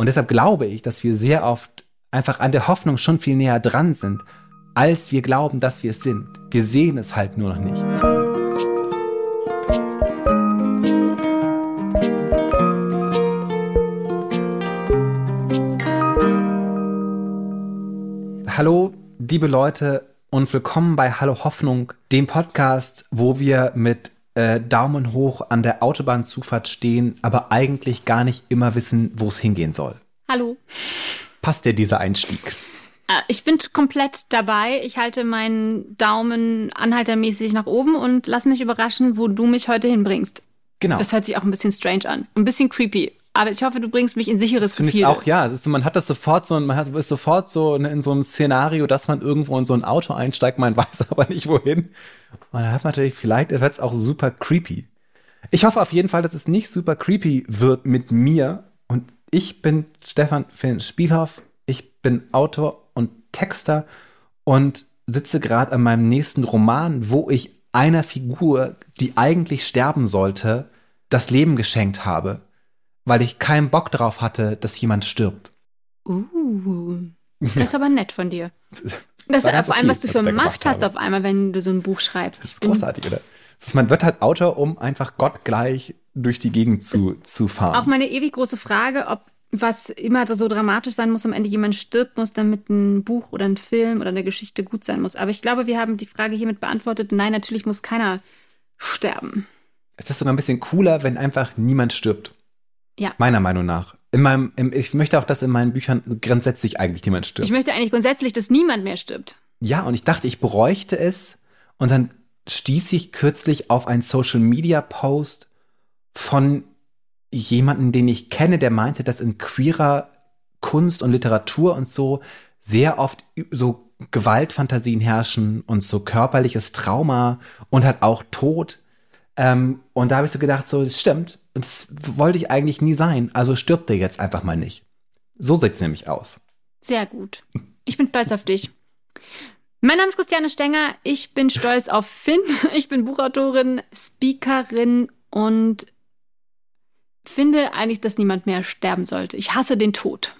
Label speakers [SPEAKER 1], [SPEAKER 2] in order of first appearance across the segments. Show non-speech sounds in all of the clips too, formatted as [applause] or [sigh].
[SPEAKER 1] Und deshalb glaube ich, dass wir sehr oft einfach an der Hoffnung schon viel näher dran sind, als wir glauben, dass wir es sind. Wir sehen es halt nur noch nicht. Hallo, liebe Leute und willkommen bei Hallo Hoffnung, dem Podcast, wo wir mit äh, Daumen hoch an der Autobahnzufahrt stehen, aber eigentlich gar nicht immer wissen, wo es hingehen soll.
[SPEAKER 2] Hallo.
[SPEAKER 1] Passt dir dieser Einstieg?
[SPEAKER 2] Äh, ich bin komplett dabei. Ich halte meinen Daumen anhaltermäßig nach oben und lass mich überraschen, wo du mich heute hinbringst.
[SPEAKER 1] Genau.
[SPEAKER 2] Das hört sich auch ein bisschen strange an. Ein bisschen creepy. Aber ich hoffe, du bringst mich in sicheres
[SPEAKER 1] Finde ich
[SPEAKER 2] Gefühl.
[SPEAKER 1] auch, ja. Ist, man hat das sofort so, man hat, ist sofort so in, in so einem Szenario, dass man irgendwo in so ein Auto einsteigt, man [laughs] weiß aber nicht wohin. Und da hat man natürlich, vielleicht wird es auch super creepy. Ich hoffe auf jeden Fall, dass es nicht super creepy wird mit mir. Und ich bin Stefan Finn Spielhoff. Ich bin Autor und Texter und sitze gerade an meinem nächsten Roman, wo ich einer Figur, die eigentlich sterben sollte, das Leben geschenkt habe weil ich keinen Bock drauf hatte, dass jemand stirbt.
[SPEAKER 2] Uh, das ist [laughs] aber nett von dir. Das ist vor allem, was du für Macht hast auf einmal, wenn du so ein Buch schreibst.
[SPEAKER 1] Das ist großartig, oder? Das ist, man wird halt Autor, um einfach gottgleich durch die Gegend zu, zu fahren.
[SPEAKER 2] auch meine ewig große Frage, ob was immer so dramatisch sein muss, am Ende jemand stirbt, muss damit ein Buch oder ein Film oder eine Geschichte gut sein muss. Aber ich glaube, wir haben die Frage hiermit beantwortet. Nein, natürlich muss keiner sterben.
[SPEAKER 1] es ist sogar ein bisschen cooler, wenn einfach niemand stirbt.
[SPEAKER 2] Ja.
[SPEAKER 1] Meiner Meinung nach. In meinem, im, ich möchte auch, dass in meinen Büchern grundsätzlich eigentlich niemand stirbt.
[SPEAKER 2] Ich möchte eigentlich grundsätzlich, dass niemand mehr stirbt.
[SPEAKER 1] Ja, und ich dachte, ich bräuchte es. Und dann stieß ich kürzlich auf einen Social Media Post von jemanden, den ich kenne, der meinte, dass in queerer Kunst und Literatur und so sehr oft so Gewaltfantasien herrschen und so körperliches Trauma und halt auch Tod. Ähm, und da habe ich so gedacht, so, das stimmt. Und das wollte ich eigentlich nie sein. Also stirbt er jetzt einfach mal nicht. So sieht's nämlich aus.
[SPEAKER 2] Sehr gut. Ich bin stolz auf dich. Mein Name ist Christiane Stenger. Ich bin stolz auf Finn. [laughs] Ich bin Buchautorin, Speakerin und finde eigentlich, dass niemand mehr sterben sollte. Ich hasse den Tod.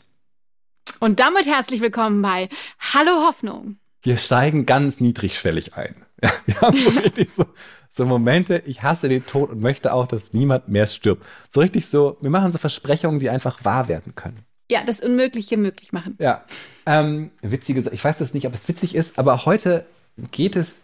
[SPEAKER 2] Und damit herzlich willkommen bei Hallo Hoffnung.
[SPEAKER 1] Wir steigen ganz niedrigschwellig ein. [laughs] Ja, wir haben so [laughs] richtig so, so Momente, ich hasse den Tod und möchte auch, dass niemand mehr stirbt. So richtig so, wir machen so Versprechungen, die einfach wahr werden können.
[SPEAKER 2] Ja, das Unmögliche möglich machen.
[SPEAKER 1] Ja. Ähm, witzige, ich weiß jetzt nicht, ob es witzig ist, aber heute geht es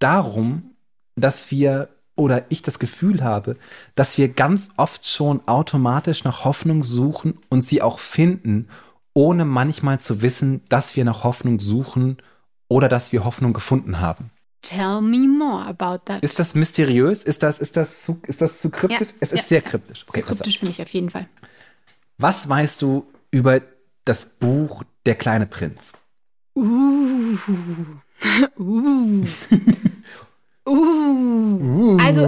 [SPEAKER 1] darum, dass wir oder ich das Gefühl habe, dass wir ganz oft schon automatisch nach Hoffnung suchen und sie auch finden, ohne manchmal zu wissen, dass wir nach Hoffnung suchen oder dass wir Hoffnung gefunden haben.
[SPEAKER 2] Tell me more about that.
[SPEAKER 1] Ist das mysteriös? Ist das, ist das, zu, ist das zu kryptisch?
[SPEAKER 2] Ja,
[SPEAKER 1] es ist
[SPEAKER 2] ja,
[SPEAKER 1] sehr kryptisch. Okay, auf.
[SPEAKER 2] kryptisch finde ich auf jeden Fall.
[SPEAKER 1] Was weißt du über das Buch Der kleine Prinz?
[SPEAKER 2] Uh. [laughs] Uh. [laughs] uh. Also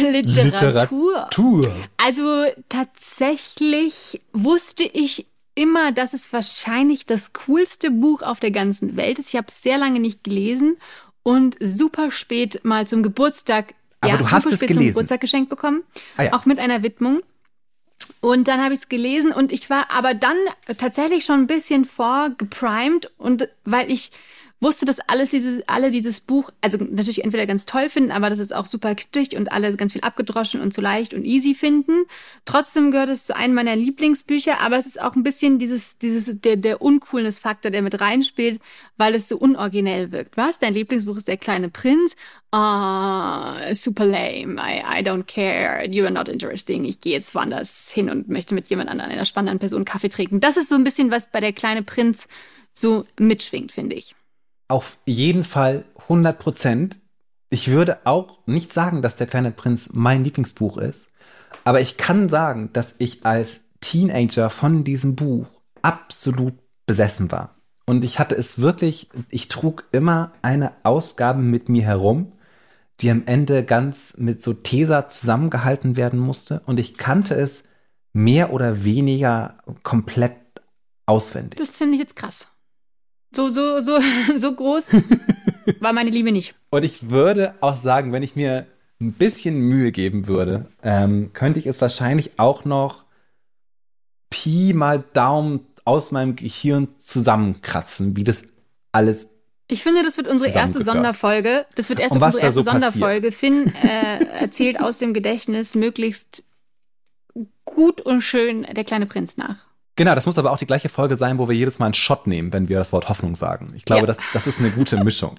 [SPEAKER 2] Literatur.
[SPEAKER 1] Tour.
[SPEAKER 2] Also tatsächlich wusste ich immer, dass es wahrscheinlich das coolste Buch auf der ganzen Welt ist. Ich habe es sehr lange nicht gelesen und super spät mal zum Geburtstag,
[SPEAKER 1] Aber
[SPEAKER 2] ja,
[SPEAKER 1] du hast
[SPEAKER 2] super
[SPEAKER 1] es
[SPEAKER 2] spät zum
[SPEAKER 1] gelesen.
[SPEAKER 2] Geburtstag geschenkt bekommen,
[SPEAKER 1] Ah ja.
[SPEAKER 2] auch mit einer Widmung. Und dann habe ich es gelesen und ich war aber dann tatsächlich schon ein bisschen vorgeprimed und weil ich wusste, dass alles dieses, alle dieses Buch, also natürlich entweder ganz toll finden, aber das ist auch super kitschig und alle ganz viel abgedroschen und zu leicht und easy finden. Trotzdem gehört es zu einem meiner Lieblingsbücher, aber es ist auch ein bisschen dieses, dieses, der, der Uncoolness-Faktor, der mit reinspielt, weil es so unoriginell wirkt. Was? Dein Lieblingsbuch ist Der kleine Prinz? Ah, super lame. I, I don't care. You are not interesting. Ich gehe jetzt woanders hin und möchte mit jemand anderem, einer spannenden Person Kaffee trinken. Das ist so ein bisschen, was bei Der kleine Prinz so mitschwingt, finde ich.
[SPEAKER 1] Auf jeden Fall 100 Prozent. Ich würde auch nicht sagen, dass Der kleine Prinz mein Lieblingsbuch ist. Aber ich kann sagen, dass ich als Teenager von diesem Buch absolut besessen war. Und ich hatte es wirklich, ich trug immer eine Ausgabe mit mir herum, die am Ende ganz mit so Tesa zusammengehalten werden musste. Und ich kannte es mehr oder weniger komplett auswendig.
[SPEAKER 2] Das finde ich jetzt krass. So, so, so, [laughs] so groß [laughs] war meine Liebe nicht.
[SPEAKER 1] Und ich würde auch sagen, wenn ich mir ein bisschen Mühe geben würde, ähm, könnte ich es wahrscheinlich auch noch Pi mal Daumen aus meinem Gehirn zusammenkratzen, wie das alles.
[SPEAKER 2] Ich finde, das wird unsere erste. Sonderfolge. Das wird erst unsere erste
[SPEAKER 1] so passiert.
[SPEAKER 2] Sonderfolge. Finn äh, erzählt aus dem Gedächtnis möglichst gut und schön der kleine Prinz nach.
[SPEAKER 1] Genau, das muss aber auch die gleiche Folge sein, wo wir jedes Mal einen Shot nehmen, wenn wir das Wort Hoffnung sagen. Ich glaube,
[SPEAKER 2] Ja.
[SPEAKER 1] das, das ist eine gute Mischung.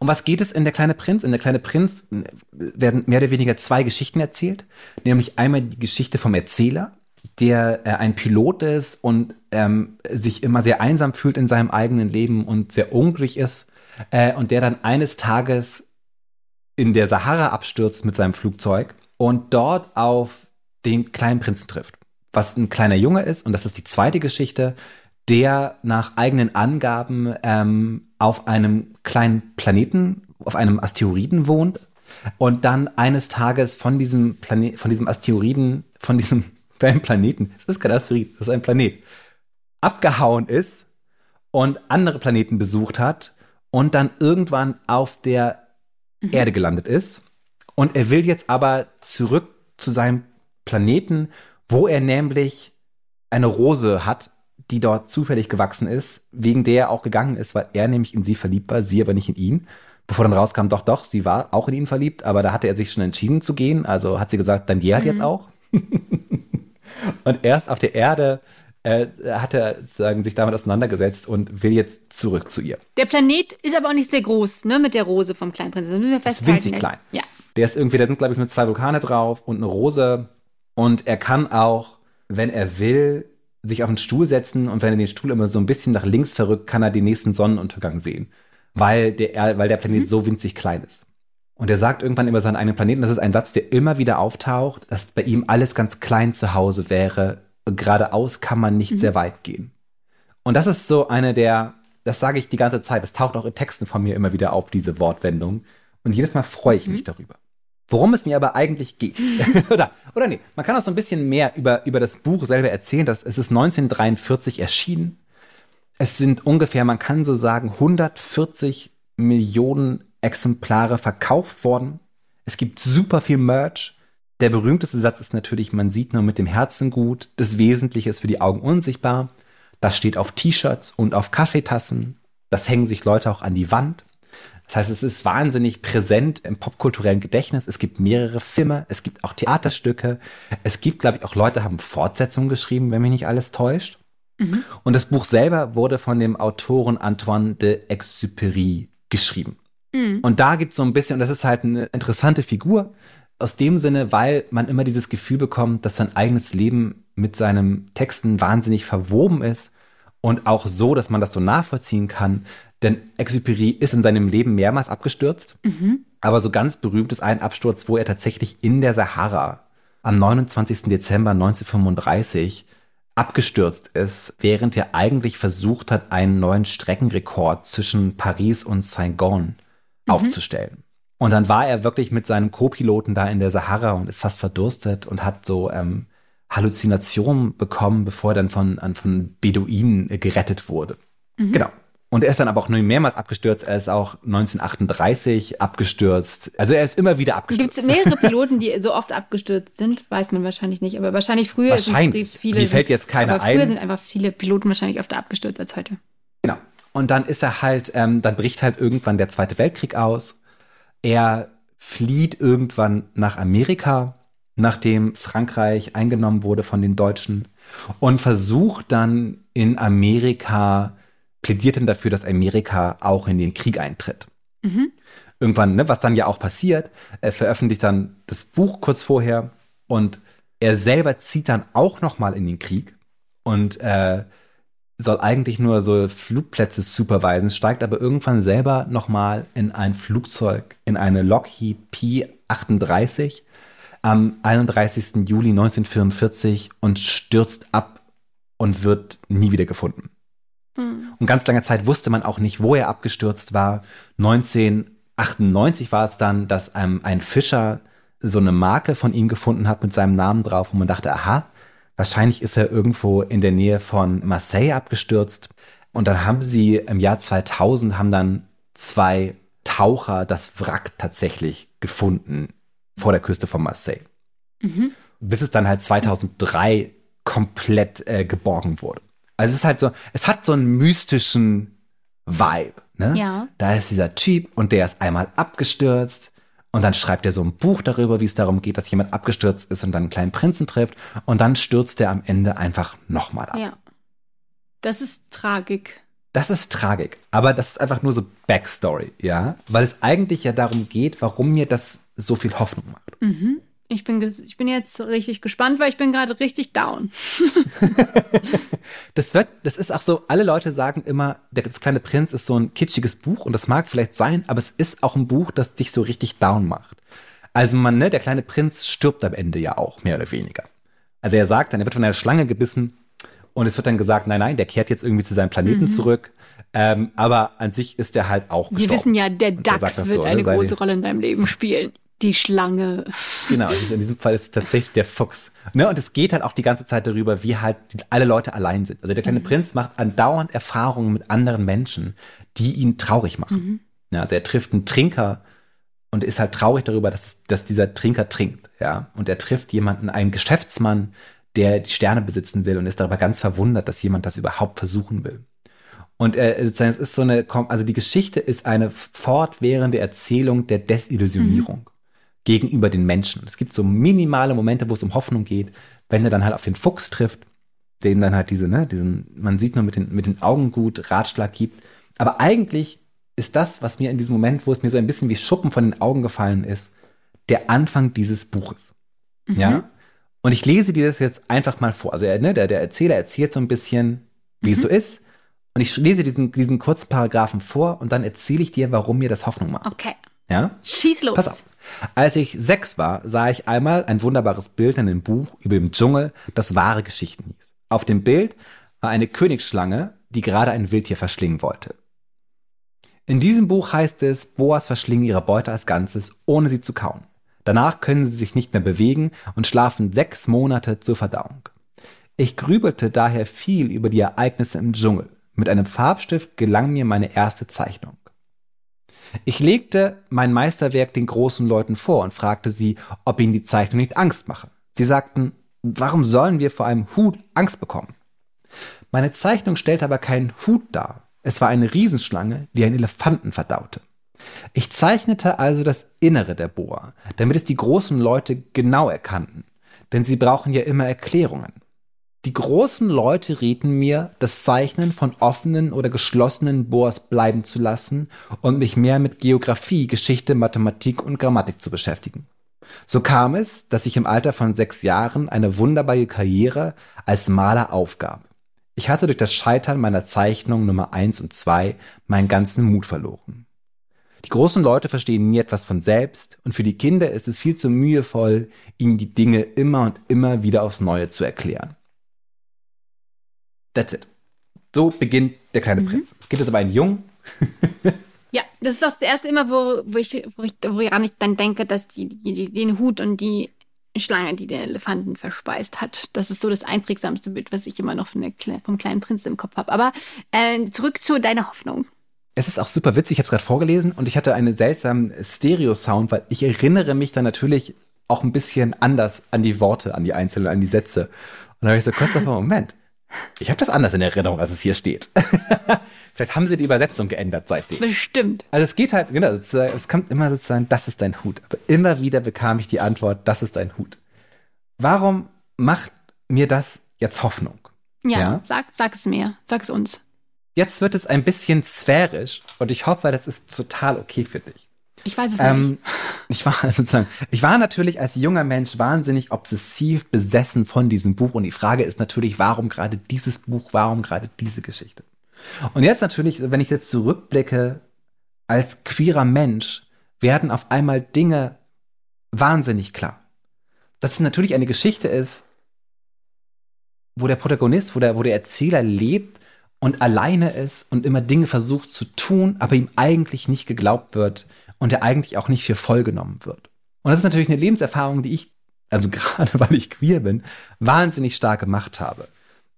[SPEAKER 1] Um was geht es in Der kleine Prinz? In Der kleine Prinz äh, werden mehr oder weniger zwei Geschichten erzählt. Nämlich einmal die Geschichte vom Erzähler, der äh, ein Pilot ist und ähm, sich immer sehr einsam fühlt in seinem eigenen Leben und sehr unglücklich ist. Äh, und der dann eines Tages in der Sahara abstürzt mit seinem Flugzeug und dort auf den kleinen Prinzen trifft. Was ein kleiner Junge ist, und das ist die zweite Geschichte, der nach eigenen Angaben ähm, auf einem kleinen Planeten, auf einem Asteroiden wohnt und dann eines Tages von diesem Planet, von diesem Asteroiden, von diesem [laughs] kleinen Planeten, das ist kein Asteroid, das ist ein Planet, abgehauen ist und andere Planeten besucht hat und dann irgendwann auf der Erde gelandet ist. Und er will jetzt aber zurück zu seinem Planeten, wo er nämlich eine Rose hat, die dort zufällig gewachsen ist, wegen der er auch gegangen ist, weil er nämlich in sie verliebt war, sie aber nicht in ihn. Bevor dann rauskam, doch, doch, sie war auch in ihn verliebt, aber da hatte er sich schon entschieden zu gehen. Also hat sie gesagt, dann geh halt jetzt auch. [laughs] und erst auf der Erde äh, hat er sozusagen sich damit auseinandergesetzt und will jetzt zurück zu ihr.
[SPEAKER 2] Der Planet ist aber auch nicht sehr groß, ne, mit der Rose vom kleinen Prinzen. Das müssen wir
[SPEAKER 1] ist winzig klein.
[SPEAKER 2] Ja.
[SPEAKER 1] Der ist irgendwie, da sind, glaube ich, nur zwei Vulkane drauf und eine Rose. Und er kann auch, wenn er will, sich auf einen Stuhl setzen und wenn er den Stuhl immer so ein bisschen nach links verrückt, kann er den nächsten Sonnenuntergang sehen. Weil der, weil der Planet so winzig klein ist. Und er sagt irgendwann über seinen eigenen Planeten, das ist ein Satz, der immer wieder auftaucht, dass bei ihm alles ganz klein zu Hause wäre. Und geradeaus kann man nicht sehr weit gehen. Und das ist so eine der, das sage ich die ganze Zeit, das taucht auch in Texten von mir immer wieder auf, diese Wortwendung. Und jedes Mal freue ich mich darüber. Worum es mir aber eigentlich geht. [laughs] oder, oder nee, man kann auch so ein bisschen mehr über, über das Buch selber erzählen. Das, es ist 1943 erschienen. Es sind ungefähr, man kann so sagen, 140 Millionen Exemplare verkauft worden. Es gibt super viel Merch. Der berühmteste Satz ist natürlich, man sieht nur mit dem Herzen gut. Das Wesentliche ist für die Augen unsichtbar. Das steht auf T-Shirts und auf Kaffeetassen. Das hängen sich Leute auch an die Wand. Das heißt, es ist wahnsinnig präsent im popkulturellen Gedächtnis. Es gibt mehrere Filme, es gibt auch Theaterstücke. Es gibt, glaube ich, auch Leute haben Fortsetzungen geschrieben, wenn mich nicht alles täuscht. Und das Buch selber wurde von dem Autoren Antoine de Exupéry geschrieben. Und da gibt es so ein bisschen, und das ist halt eine interessante Figur, aus dem Sinne, weil man immer dieses Gefühl bekommt, dass sein eigenes Leben mit seinen Texten wahnsinnig verwoben ist und auch so, dass man das so nachvollziehen kann. Denn Exupéry ist in seinem Leben mehrmals abgestürzt, aber so ganz berühmt ist ein Absturz, wo er tatsächlich in der Sahara am 29. Dezember 1935 abgestürzt ist, während er eigentlich versucht hat, einen neuen Streckenrekord zwischen Paris und Saigon aufzustellen. Und dann war er wirklich mit seinem Co-Piloten da in der Sahara und ist fast verdurstet und hat so ähm, Halluzinationen bekommen, bevor er dann von, an- von Beduinen äh, gerettet wurde. Genau. Und er ist dann aber auch nur mehrmals abgestürzt. Er ist auch 1938 abgestürzt. Also er ist immer wieder
[SPEAKER 2] Gibt
[SPEAKER 1] abgestürzt.
[SPEAKER 2] es mehrere Piloten, die so oft abgestürzt sind? Weiß man wahrscheinlich nicht. Aber wahrscheinlich früher
[SPEAKER 1] Wahrscheinlich.
[SPEAKER 2] sind viele.
[SPEAKER 1] Mir fällt jetzt keiner
[SPEAKER 2] aber früher
[SPEAKER 1] ein.
[SPEAKER 2] sind einfach viele Piloten wahrscheinlich öfter abgestürzt als heute.
[SPEAKER 1] Genau. Und dann ist er halt, ähm, dann bricht halt irgendwann der Zweite Weltkrieg aus. Er flieht irgendwann nach Amerika, nachdem Frankreich eingenommen wurde von den Deutschen und versucht dann in Amerika, plädiert dann dafür, dass Amerika auch in den Krieg eintritt. Irgendwann, ne, was dann ja auch passiert, er veröffentlicht dann das Buch kurz vorher und er selber zieht dann auch noch mal in den Krieg und äh, soll eigentlich nur so Flugplätze supervisen, steigt aber irgendwann selber nochmal in ein Flugzeug, in eine Lockheed P-38 am 31. Juli 1944 und stürzt ab und wird nie wieder gefunden. Und ganz lange Zeit wusste man auch nicht, wo er abgestürzt war. 1998 war es dann, dass ähm, ein Fischer so eine Marke von ihm gefunden hat mit seinem Namen drauf und man dachte, aha, wahrscheinlich ist er irgendwo in der Nähe von Marseille abgestürzt. Und dann haben sie im Jahr 2000 haben dann zwei Taucher das Wrack tatsächlich gefunden vor der Küste von Marseille. Bis es dann halt 2003 komplett äh, geborgen wurde. Also es ist halt so, es hat so einen mystischen Vibe. Ne?
[SPEAKER 2] Ja.
[SPEAKER 1] Da ist dieser Typ und der ist einmal abgestürzt und dann schreibt er so ein Buch darüber, wie es darum geht, dass jemand abgestürzt ist und dann einen kleinen Prinzen trifft und dann stürzt er am Ende einfach nochmal ab.
[SPEAKER 2] Ja. Das ist Tragik.
[SPEAKER 1] Das ist Tragik, aber das ist einfach nur so Backstory, ja, weil es eigentlich ja darum geht, warum mir das so viel Hoffnung macht.
[SPEAKER 2] Mhm. Ich bin, ich bin jetzt richtig gespannt, weil ich bin gerade richtig down. [laughs]
[SPEAKER 1] Das wird, das ist auch so, alle Leute sagen immer, der das kleine Prinz ist so ein kitschiges Buch und das mag vielleicht sein, aber es ist auch ein Buch, das dich so richtig down macht. Also man, ne, der kleine Prinz stirbt am Ende ja auch, mehr oder weniger. Also er sagt dann, er wird von einer Schlange gebissen und es wird dann gesagt, nein, nein, der kehrt jetzt irgendwie zu seinem Planeten zurück. Ähm, aber an sich ist er halt auch
[SPEAKER 2] Wir
[SPEAKER 1] gestorben.
[SPEAKER 2] wissen ja, der
[SPEAKER 1] er das
[SPEAKER 2] wird
[SPEAKER 1] so, ne,
[SPEAKER 2] eine
[SPEAKER 1] seine-
[SPEAKER 2] große Rolle in deinem Leben spielen. Die Schlange.
[SPEAKER 1] Genau, ist in diesem Fall ist es tatsächlich der Fuchs. Ne? Und es geht halt auch die ganze Zeit darüber, wie halt alle Leute allein sind. Also der kleine Prinz macht andauernd Erfahrungen mit anderen Menschen, die ihn traurig machen. Ja, also er trifft einen Trinker und ist halt traurig darüber, dass, dass dieser Trinker trinkt. Ja, und er trifft jemanden, einen Geschäftsmann, der die Sterne besitzen will und ist darüber ganz verwundert, dass jemand das überhaupt versuchen will. Und äh, sozusagen, es ist so eine, also die Geschichte ist eine fortwährende Erzählung der Desillusionierung gegenüber den Menschen. Es gibt so minimale Momente, wo es um Hoffnung geht, wenn er dann halt auf den Fuchs trifft, dem dann halt diese, ne, diesen, man sieht nur mit den, mit den Augen gut, Ratschlag gibt. Aber eigentlich ist das, was mir in diesem Moment, wo es mir so ein bisschen wie Schuppen von den Augen gefallen ist, der Anfang dieses Buches. Ja? Und ich lese dir das jetzt einfach mal vor. Also er, ne, der, der Erzähler erzählt so ein bisschen, wie es so ist. Und ich lese diesen, diesen kurzen Paragraphen vor und dann erzähle ich dir, warum mir das Hoffnung macht.
[SPEAKER 2] Okay.
[SPEAKER 1] Ja?
[SPEAKER 2] Schieß los.
[SPEAKER 1] Pass auf. Als ich sechs war, sah ich einmal ein wunderbares Bild in einem Buch über den Dschungel, das wahre Geschichten hieß. Auf dem Bild war eine Königsschlange, die gerade ein Wildtier verschlingen wollte. In diesem Buch heißt es, Boas verschlingen ihre Beute als Ganzes, ohne sie zu kauen. Danach können sie sich nicht mehr bewegen und schlafen sechs Monate zur Verdauung. Ich grübelte daher viel über die Ereignisse im Dschungel. Mit einem Farbstift gelang mir meine erste Zeichnung. Ich legte mein Meisterwerk den großen Leuten vor und fragte sie, ob ihnen die Zeichnung nicht Angst mache. Sie sagten, warum sollen wir vor einem Hut Angst bekommen? Meine Zeichnung stellte aber keinen Hut dar. Es war eine Riesenschlange, die einen Elefanten verdaute. Ich zeichnete also das Innere der Boa, damit es die großen Leute genau erkannten, denn sie brauchen ja immer Erklärungen. Die großen Leute rieten mir, das Zeichnen von offenen oder geschlossenen Boas bleiben zu lassen und mich mehr mit Geographie, Geschichte, Mathematik und Grammatik zu beschäftigen. So kam es, dass ich im Alter von sechs Jahren eine wunderbare Karriere als Maler aufgab. Ich hatte durch das Scheitern meiner Zeichnung Nummer eins und zwei meinen ganzen Mut verloren. Die großen Leute verstehen nie etwas von selbst und für die Kinder ist es viel zu mühevoll, ihnen die Dinge immer und immer wieder aufs Neue zu erklären. That's it. So beginnt der kleine Prinz. Es geht jetzt aber einen Jungen. [laughs]
[SPEAKER 2] Ja, das ist auch das erste immer, wo, wo ich, wo ich, woran ich dann denke, dass die, die, den Hut und die Schlange, die den Elefanten verspeist hat. Das ist so das einprägsamste Bild, was ich immer noch von der, vom kleinen Prinz im Kopf habe. Aber äh, zurück zu deiner Hoffnung.
[SPEAKER 1] Es ist auch super witzig, ich habe es gerade vorgelesen und ich hatte einen seltsamen Stereo-Sound, weil ich erinnere mich dann natürlich auch ein bisschen anders an die Worte, an die einzelnen, an die Sätze. Und dann habe ich so kurz davor, [laughs] Moment, ich habe das anders in Erinnerung, als es hier steht. [laughs] Vielleicht haben sie die Übersetzung geändert seitdem.
[SPEAKER 2] Bestimmt.
[SPEAKER 1] Also es geht halt, genau, es, es kommt immer sozusagen, das ist dein Hut. Aber immer wieder bekam ich die Antwort, das ist dein Hut. Warum macht mir das jetzt Hoffnung?
[SPEAKER 2] Ja,
[SPEAKER 1] Ja.
[SPEAKER 2] Sag, sag es mir. Sag es uns.
[SPEAKER 1] Jetzt wird es ein bisschen sphärisch und ich hoffe, das ist total okay für dich.
[SPEAKER 2] Ich weiß es nicht.
[SPEAKER 1] Ähm, [laughs] ich war sozusagen, ich war natürlich als junger Mensch wahnsinnig obsessiv besessen von diesem Buch und die Frage ist natürlich, warum gerade dieses Buch, warum gerade diese Geschichte? Und jetzt natürlich, wenn ich jetzt zurückblicke, als queerer Mensch werden auf einmal Dinge wahnsinnig klar. Dass es natürlich eine Geschichte ist, wo der Protagonist, wo der, wo der Erzähler lebt und alleine ist und immer Dinge versucht zu tun, aber ihm eigentlich nicht geglaubt wird und er eigentlich auch nicht für voll genommen wird. Und das ist natürlich eine Lebenserfahrung, die ich, also [laughs] gerade weil ich queer bin, wahnsinnig stark gemacht habe.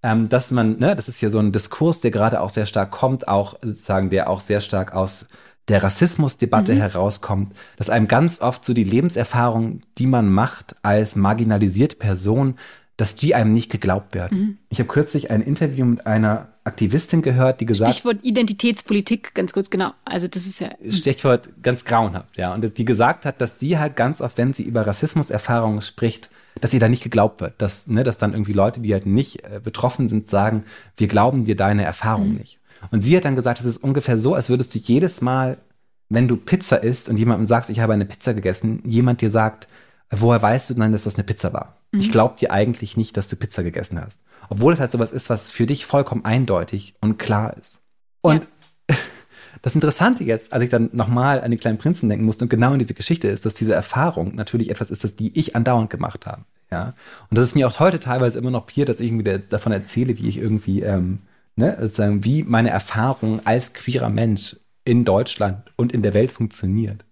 [SPEAKER 1] Ähm, dass man, ne, das ist ja so ein Diskurs, der gerade auch sehr stark kommt, auch sozusagen, der auch sehr stark aus der Rassismusdebatte herauskommt, dass einem ganz oft so die Lebenserfahrung, die man macht als marginalisierte Person, dass die einem nicht geglaubt werden. Mhm. Ich habe kürzlich ein Interview mit einer Aktivistin gehört, die gesagt
[SPEAKER 2] Stichwort Identitätspolitik, ganz kurz, genau. Also das ist ja.
[SPEAKER 1] Stichwort ganz grauenhaft, ja. Und die gesagt hat, dass sie halt ganz oft, wenn sie über Rassismuserfahrungen spricht, dass ihr da nicht geglaubt wird. Dass, ne, dass dann irgendwie Leute, die halt nicht äh, betroffen sind, sagen, wir glauben dir deine Erfahrung mhm. nicht. Und sie hat dann gesagt, es ist ungefähr so, als würdest du jedes Mal, wenn du Pizza isst und jemandem sagst, ich habe eine Pizza gegessen, jemand dir sagt, woher weißt du denn, dass das eine Pizza war? Mhm. Ich glaube dir eigentlich nicht, dass du Pizza gegessen hast. Obwohl es halt sowas ist, was für dich vollkommen eindeutig und klar ist. Und ja. [laughs] das Interessante jetzt, als ich dann nochmal an den kleinen Prinzen denken musste und genau in diese Geschichte ist, dass diese Erfahrung natürlich etwas ist, das die ich andauernd gemacht habe. Ja. Und das ist mir auch heute teilweise immer noch passiert, dass ich irgendwie davon erzähle, wie ich irgendwie, ähm, ne, sozusagen, wie meine Erfahrung als queerer Mensch in Deutschland und in der Welt funktioniert.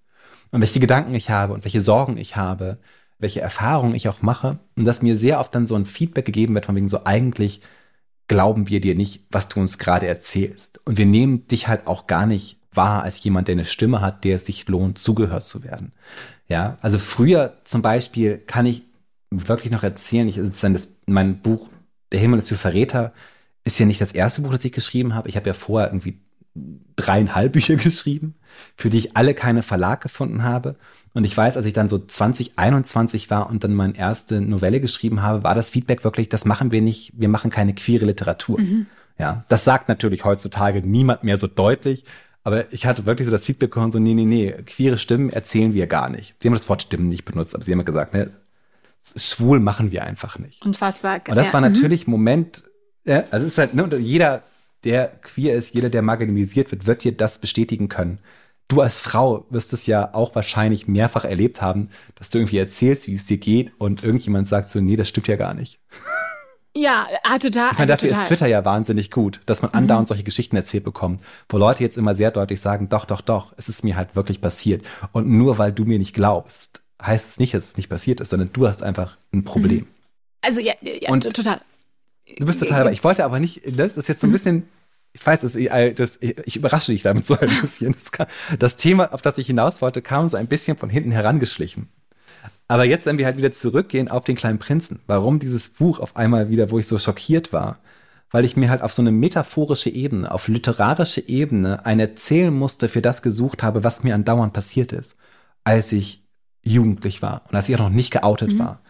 [SPEAKER 1] Und welche Gedanken ich habe und welche Sorgen ich habe, welche Erfahrungen ich auch mache. Und dass mir sehr oft dann so ein Feedback gegeben wird, von wegen so eigentlich glauben wir dir nicht, was du uns gerade erzählst. Und wir nehmen dich halt auch gar nicht wahr als jemand, der eine Stimme hat, der es sich lohnt, zugehört zu werden. Ja, also früher zum Beispiel kann ich wirklich noch erzählen, ich, das das, mein Buch Der Himmel ist für Verräter ist ja nicht das erste Buch, das ich geschrieben habe. Ich habe ja vorher irgendwie dreieinhalb Bücher [laughs] geschrieben, für die ich alle keine Verlag gefunden habe. Und ich weiß, als ich dann so 2021 war und dann meine erste Novelle geschrieben habe, war das Feedback wirklich, das machen wir nicht, wir machen keine queere Literatur. Mhm. Ja, das sagt natürlich heutzutage niemand mehr so deutlich. Aber ich hatte wirklich so das Feedback bekommen, so, nee, nee, nee, queere Stimmen erzählen wir gar nicht. Sie haben das Wort Stimmen nicht benutzt, aber sie haben gesagt, ne, schwul machen wir einfach nicht.
[SPEAKER 2] Unfassbar.
[SPEAKER 1] Und das war mhm. natürlich ein Moment, ja, also es ist halt, ne, jeder, der queer ist, jeder, der marginalisiert wird, wird dir das bestätigen können. Du als Frau wirst es ja auch wahrscheinlich mehrfach erlebt haben, dass du irgendwie erzählst, wie es dir geht und irgendjemand sagt so, nee, das stimmt ja gar nicht.
[SPEAKER 2] Ja, ah, total.
[SPEAKER 1] Ich meine, also dafür total. ist Twitter ja wahnsinnig gut, dass man andauernd mhm. solche Geschichten erzählt bekommt, wo Leute jetzt immer sehr deutlich sagen, doch, doch, doch, es ist mir halt wirklich passiert. Und nur weil du mir nicht glaubst, heißt es nicht, dass es nicht passiert ist, sondern du hast einfach ein Problem. Mhm.
[SPEAKER 2] Also ja, ja und total.
[SPEAKER 1] Du bist total dabei. Ich wollte aber nicht, das ist jetzt so ein bisschen, ich weiß, das, das, ich überrasche dich damit so ein bisschen. Das, kann, das, Thema, auf das ich hinaus wollte, kam so ein bisschen von hinten herangeschlichen. Aber jetzt, wenn wir halt wieder zurückgehen auf den kleinen Prinzen, warum dieses Buch auf einmal wieder, wo ich so schockiert war, weil ich mir halt auf so eine metaphorische Ebene, auf literarische Ebene ein Erzählen musste für das gesucht habe, was mir andauernd passiert ist, als ich jugendlich war und als ich auch noch nicht geoutet mhm. war.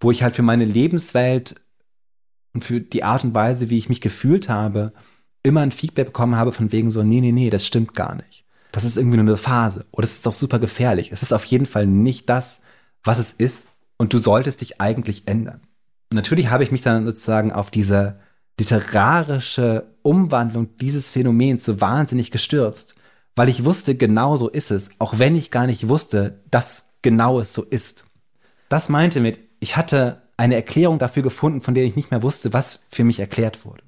[SPEAKER 1] Wo ich halt für meine Lebenswelt und für die Art und Weise, wie ich mich gefühlt habe, immer ein Feedback bekommen habe von wegen so, nee, nee, nee, das stimmt gar nicht. Das ist irgendwie nur eine Phase. Oder es ist doch super gefährlich. Es ist auf jeden Fall nicht das, was es ist. Und du solltest dich eigentlich ändern. Und natürlich habe ich mich dann sozusagen auf diese literarische Umwandlung dieses Phänomens so wahnsinnig gestürzt, weil ich wusste, genau so ist es, auch wenn ich gar nicht wusste, dass genau es so ist. Das meinte mit, ich hatte eine Erklärung dafür gefunden, von der ich nicht mehr wusste, was für mich erklärt wurde.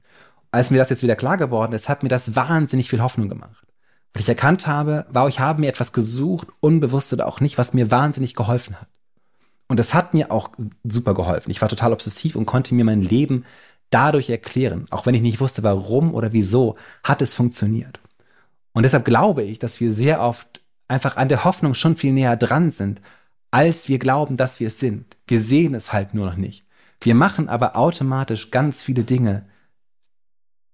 [SPEAKER 1] Als mir das jetzt wieder klar geworden ist, hat mir das wahnsinnig viel Hoffnung gemacht. Weil ich erkannt habe, wow, ich habe mir etwas gesucht, unbewusst oder auch nicht, was mir wahnsinnig geholfen hat. Und das hat mir auch super geholfen. Ich war total obsessiv und konnte mir mein Leben dadurch erklären. Auch wenn ich nicht wusste, warum oder wieso, hat es funktioniert. Und deshalb glaube ich, dass wir sehr oft einfach an der Hoffnung schon viel näher dran sind, als wir glauben, dass wir es sind. Wir sehen es halt nur noch nicht. Wir machen aber automatisch ganz viele Dinge,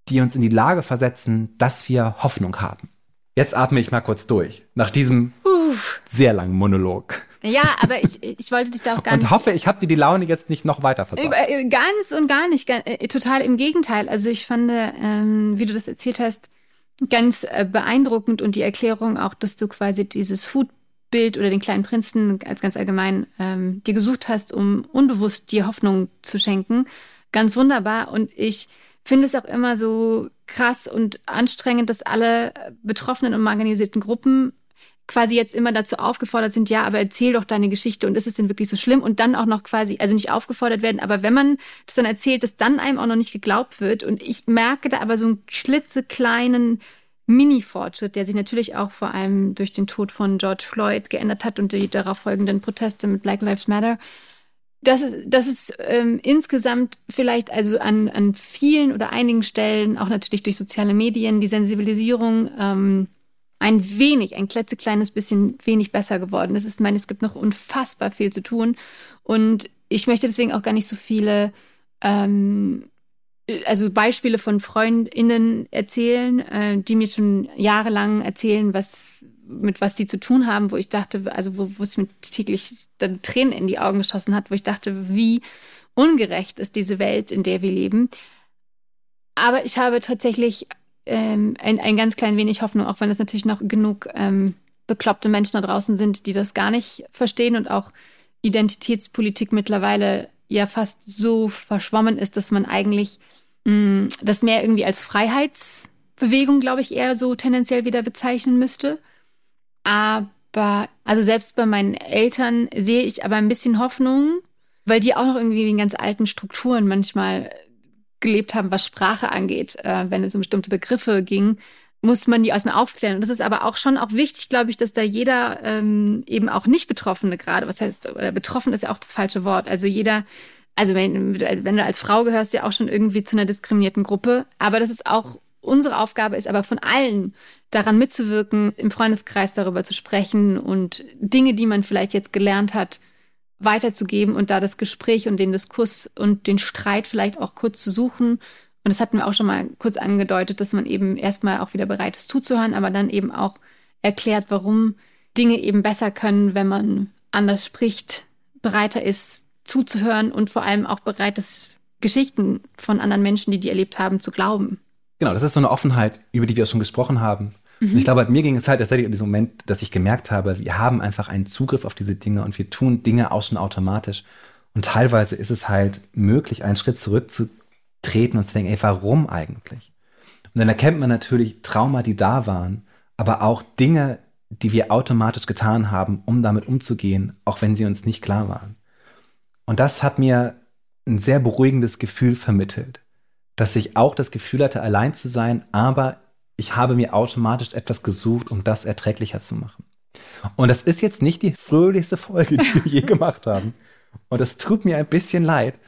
[SPEAKER 1] die uns in die Lage versetzen, dass wir Hoffnung haben. Jetzt atme ich mal kurz durch, nach diesem Uff. sehr langen Monolog.
[SPEAKER 2] Ja, aber ich, ich wollte dich da auch [laughs] gar
[SPEAKER 1] und
[SPEAKER 2] nicht.
[SPEAKER 1] Und hoffe, ich habe dir die Laune jetzt nicht noch weiter versorgt.
[SPEAKER 2] Äh, ganz und gar nicht. Äh, total im Gegenteil. Also ich fand, ähm, wie du das erzählt hast, ganz äh, beeindruckend und die Erklärung auch, dass du quasi dieses Foodbild oder den kleinen Prinzen als ganz allgemein ähm, dir gesucht hast, um unbewusst dir Hoffnung zu schenken. Ganz wunderbar. Und ich finde es auch immer so krass und anstrengend, dass alle betroffenen und marginalisierten Gruppen quasi jetzt immer dazu aufgefordert sind, ja, aber erzähl doch deine Geschichte und ist es denn wirklich so schlimm? Und dann auch noch quasi, also nicht aufgefordert werden, aber wenn man das dann erzählt, dass dann einem auch noch nicht geglaubt wird. Und ich merke da aber so einen klitzekleinen Mini-Fortschritt, der sich natürlich auch vor allem durch den Tod von George Floyd geändert hat und die darauf folgenden Proteste mit Black Lives Matter. Das ist, das ist ähm, insgesamt vielleicht also an, an vielen oder einigen Stellen, auch natürlich durch soziale Medien, die Sensibilisierung ähm, ein wenig, ein klitzekleines bisschen wenig besser geworden. Das ist, meine, es gibt noch unfassbar viel zu tun. Und ich möchte deswegen auch gar nicht so viele ähm, also Beispiele von Freundinnen erzählen, äh, die mir schon jahrelang erzählen, was mit was die zu tun haben, wo ich dachte, also wo, wo es mir täglich dann Tränen in die Augen geschossen hat, wo ich dachte, wie ungerecht ist diese Welt, in der wir leben. Aber ich habe tatsächlich ähm, ein, ein ganz klein wenig Hoffnung, auch wenn es natürlich noch genug ähm, bekloppte Menschen da draußen sind, die das gar nicht verstehen und auch Identitätspolitik mittlerweile ja fast so verschwommen ist, dass man eigentlich mh, mm, das mehr irgendwie als Freiheitsbewegung, glaube ich, eher so tendenziell wieder bezeichnen müsste. Aber, also selbst bei meinen Eltern sehe ich aber ein bisschen Hoffnung, weil die auch noch irgendwie in ganz alten Strukturen manchmal gelebt haben, was Sprache angeht. Äh, wenn es um bestimmte Begriffe ging, muss man die erstmal aufklären. Und das ist aber auch schon auch wichtig, glaube ich, dass da jeder ähm, eben auch nicht Betroffene gerade, was heißt, oder betroffen ist ja auch das falsche Wort. Also jeder, also wenn, also wenn du als Frau gehörst, ja auch schon irgendwie zu einer diskriminierten Gruppe. Aber das ist auch unsere Aufgabe ist aber von allen daran mitzuwirken, im Freundeskreis darüber zu sprechen und Dinge, die man vielleicht jetzt gelernt hat, weiterzugeben und da das Gespräch und den Diskurs und den Streit vielleicht auch kurz zu suchen. Und das hatten wir auch schon mal kurz angedeutet, dass man eben erstmal auch wieder bereit ist zuzuhören, aber dann eben auch erklärt, warum Dinge eben besser können, wenn man anders spricht, bereiter ist zuzuhören und vor allem auch bereit ist, Geschichten von anderen Menschen, die die erlebt haben, zu glauben.
[SPEAKER 1] Genau, das ist so eine Offenheit, über die wir schon gesprochen haben. Mhm. Und ich glaube, mir ging es halt tatsächlich in diesem Moment, dass ich gemerkt habe, wir haben einfach einen Zugriff auf diese Dinge und wir tun Dinge auch schon automatisch. Und teilweise ist es halt möglich, einen Schritt zurückzutreten und zu denken, ey, warum eigentlich? Und dann erkennt man natürlich Trauma, die da waren, aber auch Dinge, die wir automatisch getan haben, um damit umzugehen, auch wenn sie uns nicht klar waren. Und das hat mir ein sehr beruhigendes Gefühl vermittelt, dass ich auch das Gefühl hatte, allein zu sein, aber ich habe mir automatisch etwas gesucht, um das erträglicher zu machen. Und das ist jetzt nicht die fröhlichste Folge, die wir je [laughs] gemacht haben. Und es tut mir ein bisschen leid.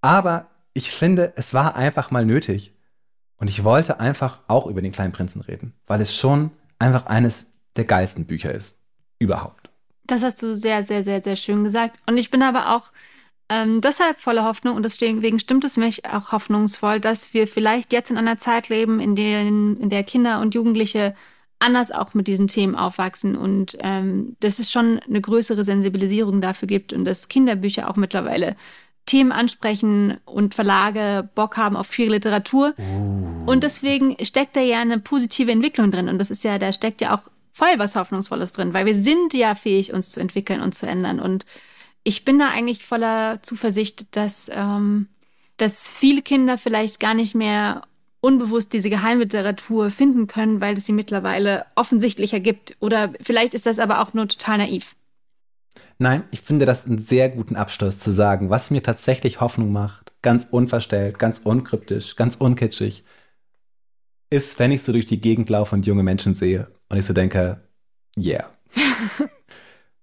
[SPEAKER 1] Aber ich finde, es war einfach mal nötig. Und ich wollte einfach auch über den kleinen Prinzen reden, weil es schon einfach eines der geilsten Bücher ist. Überhaupt.
[SPEAKER 2] Das hast du sehr, sehr, sehr, sehr schön gesagt. Und ich bin aber auch ähm, deshalb voller Hoffnung und deswegen stimmt es mich auch hoffnungsvoll, dass wir vielleicht jetzt in einer Zeit leben, in, denen, in der Kinder und Jugendliche anders auch mit diesen Themen aufwachsen und ähm, dass es schon eine größere Sensibilisierung dafür gibt und dass Kinderbücher auch mittlerweile Themen ansprechen und Verlage Bock haben auf viel Literatur. Oh. Und deswegen steckt da ja eine positive Entwicklung drin. Und das ist ja, da steckt ja auch voll was Hoffnungsvolles drin, weil wir sind ja fähig, uns zu entwickeln und zu ändern. Und ich bin da eigentlich voller Zuversicht, dass, ähm, dass viele Kinder vielleicht gar nicht mehr unbewusst diese Geheimliteratur finden können, weil es sie mittlerweile offensichtlicher gibt. Oder vielleicht ist das aber auch nur total naiv.
[SPEAKER 1] Nein, ich finde das einen sehr guten Abschluss zu sagen, was mir tatsächlich Hoffnung macht, ganz unverstellt, ganz unkryptisch, ganz unkitschig, ist, wenn ich so durch die Gegend laufe und junge Menschen sehe und ich so denke, yeah. [laughs]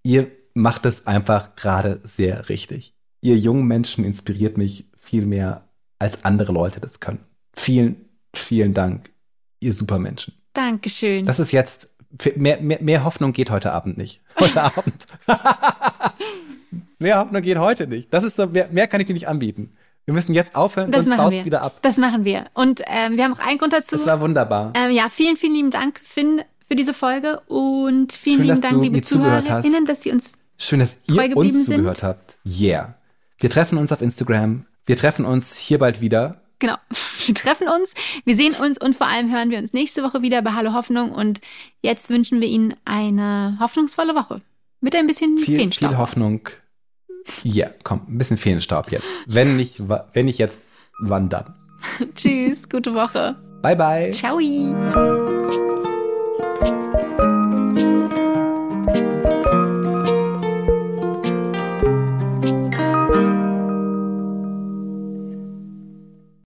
[SPEAKER 1] Ihr macht es einfach gerade sehr richtig. Ihr jungen Menschen inspiriert mich viel mehr, als andere Leute das können. Vielen, vielen Dank, ihr Supermenschen.
[SPEAKER 2] Dankeschön.
[SPEAKER 1] Das ist jetzt, mehr, mehr, mehr Hoffnung geht heute Abend nicht. Heute [laughs] Abend. [laughs] mehr Hoffnung geht heute nicht. Das ist so, mehr, mehr kann ich dir nicht anbieten. Wir müssen jetzt aufhören,
[SPEAKER 2] das
[SPEAKER 1] sonst
[SPEAKER 2] baut es
[SPEAKER 1] wieder ab.
[SPEAKER 2] Das machen wir. Und ähm, wir haben noch einen Grund dazu.
[SPEAKER 1] Das war wunderbar.
[SPEAKER 2] Ähm, ja, vielen, vielen lieben Dank, Finn, für diese Folge. Und vielen Schön, lieben Dank, liebe Zuhörerinnen, dass Sie uns
[SPEAKER 1] Schön, dass ihr uns zugehört sind. habt. Yeah. Wir treffen uns auf Instagram. Wir treffen uns hier bald wieder.
[SPEAKER 2] Genau. Wir treffen uns, wir sehen uns und vor allem hören wir uns nächste Woche wieder bei Hallo Hoffnung. Und jetzt wünschen wir Ihnen eine hoffnungsvolle Woche. Mit ein bisschen
[SPEAKER 1] viel,
[SPEAKER 2] Feenstaub.
[SPEAKER 1] Viel Hoffnung. Ja, komm, ein bisschen Feenstaub jetzt. Wenn nicht, wenn nicht jetzt, wann dann? [laughs]
[SPEAKER 2] Tschüss, gute Woche.
[SPEAKER 1] Bye, bye.
[SPEAKER 2] Ciao.